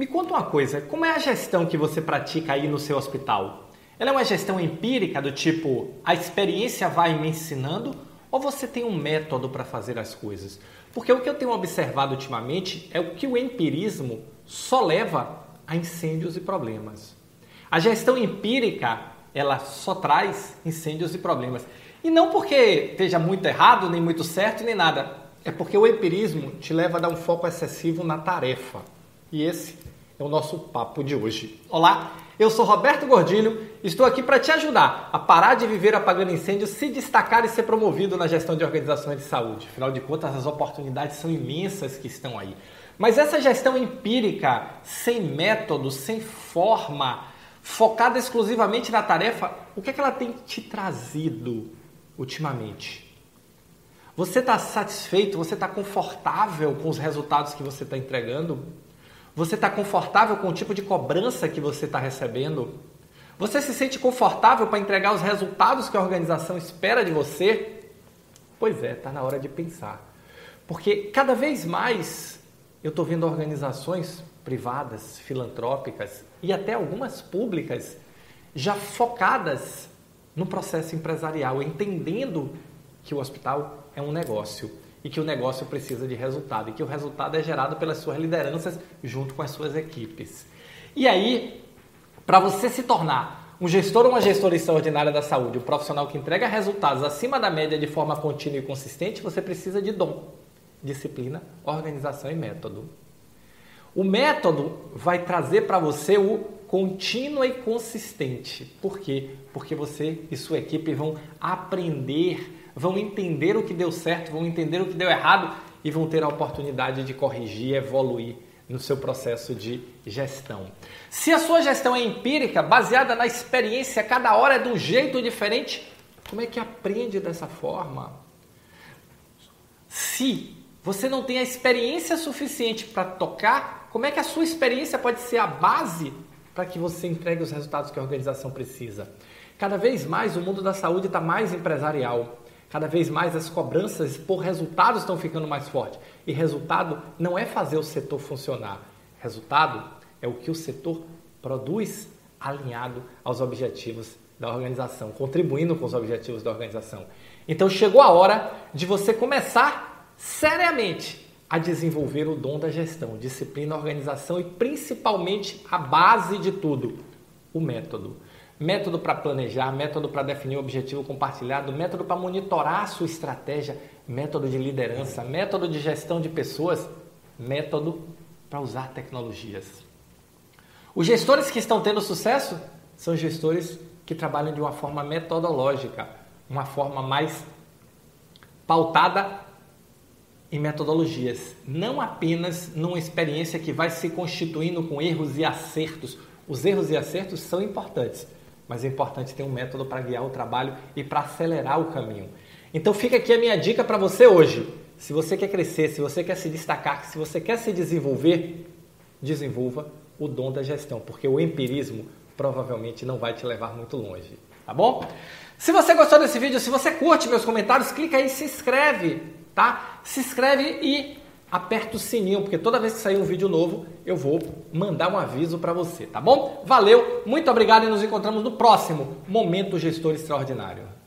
Me conta uma coisa, como é a gestão que você pratica aí no seu hospital? Ela é uma gestão empírica do tipo, a experiência vai me ensinando ou você tem um método para fazer as coisas? Porque o que eu tenho observado ultimamente é o que o empirismo só leva a incêndios e problemas. A gestão empírica, ela só traz incêndios e problemas. E não porque esteja muito errado, nem muito certo, nem nada. É porque o empirismo te leva a dar um foco excessivo na tarefa. E esse é o nosso papo de hoje. Olá, eu sou Roberto Gordilho, estou aqui para te ajudar a parar de viver apagando incêndios, se destacar e ser promovido na gestão de organizações de saúde. Afinal de contas, as oportunidades são imensas que estão aí. Mas essa gestão empírica, sem método, sem forma, focada exclusivamente na tarefa, o que, é que ela tem te trazido ultimamente? Você está satisfeito? Você está confortável com os resultados que você está entregando? Você está confortável com o tipo de cobrança que você está recebendo? Você se sente confortável para entregar os resultados que a organização espera de você? Pois é, está na hora de pensar. Porque cada vez mais eu estou vendo organizações privadas, filantrópicas e até algumas públicas já focadas no processo empresarial, entendendo que o hospital é um negócio e que o negócio precisa de resultado e que o resultado é gerado pelas suas lideranças junto com as suas equipes. E aí, para você se tornar um gestor ou uma gestora extraordinária da saúde, um profissional que entrega resultados acima da média de forma contínua e consistente, você precisa de dom, disciplina, organização e método. O método vai trazer para você o contínuo e consistente. Por quê? Porque você e sua equipe vão aprender vão entender o que deu certo, vão entender o que deu errado e vão ter a oportunidade de corrigir, evoluir no seu processo de gestão. Se a sua gestão é empírica, baseada na experiência, cada hora é de um jeito diferente, como é que aprende dessa forma? Se você não tem a experiência suficiente para tocar, como é que a sua experiência pode ser a base para que você entregue os resultados que a organização precisa? Cada vez mais o mundo da saúde está mais empresarial. Cada vez mais as cobranças por resultados estão ficando mais fortes. E resultado não é fazer o setor funcionar. Resultado é o que o setor produz alinhado aos objetivos da organização, contribuindo com os objetivos da organização. Então chegou a hora de você começar seriamente a desenvolver o dom da gestão, disciplina, organização e principalmente a base de tudo, o método método para planejar, método para definir o objetivo compartilhado, método para monitorar a sua estratégia, método de liderança, método de gestão de pessoas, método para usar tecnologias. Os gestores que estão tendo sucesso são gestores que trabalham de uma forma metodológica, uma forma mais pautada em metodologias, não apenas numa experiência que vai se constituindo com erros e acertos. Os erros e acertos são importantes, mas é importante ter um método para guiar o trabalho e para acelerar o caminho. Então fica aqui a minha dica para você hoje. Se você quer crescer, se você quer se destacar, se você quer se desenvolver, desenvolva o dom da gestão, porque o empirismo provavelmente não vai te levar muito longe, tá bom? Se você gostou desse vídeo, se você curte meus comentários, clica aí se inscreve, tá? Se inscreve e aperta o sininho, porque toda vez que sair um vídeo novo, eu vou mandar um aviso para você, tá bom? Valeu, muito obrigado e nos encontramos no próximo Momento Gestor Extraordinário.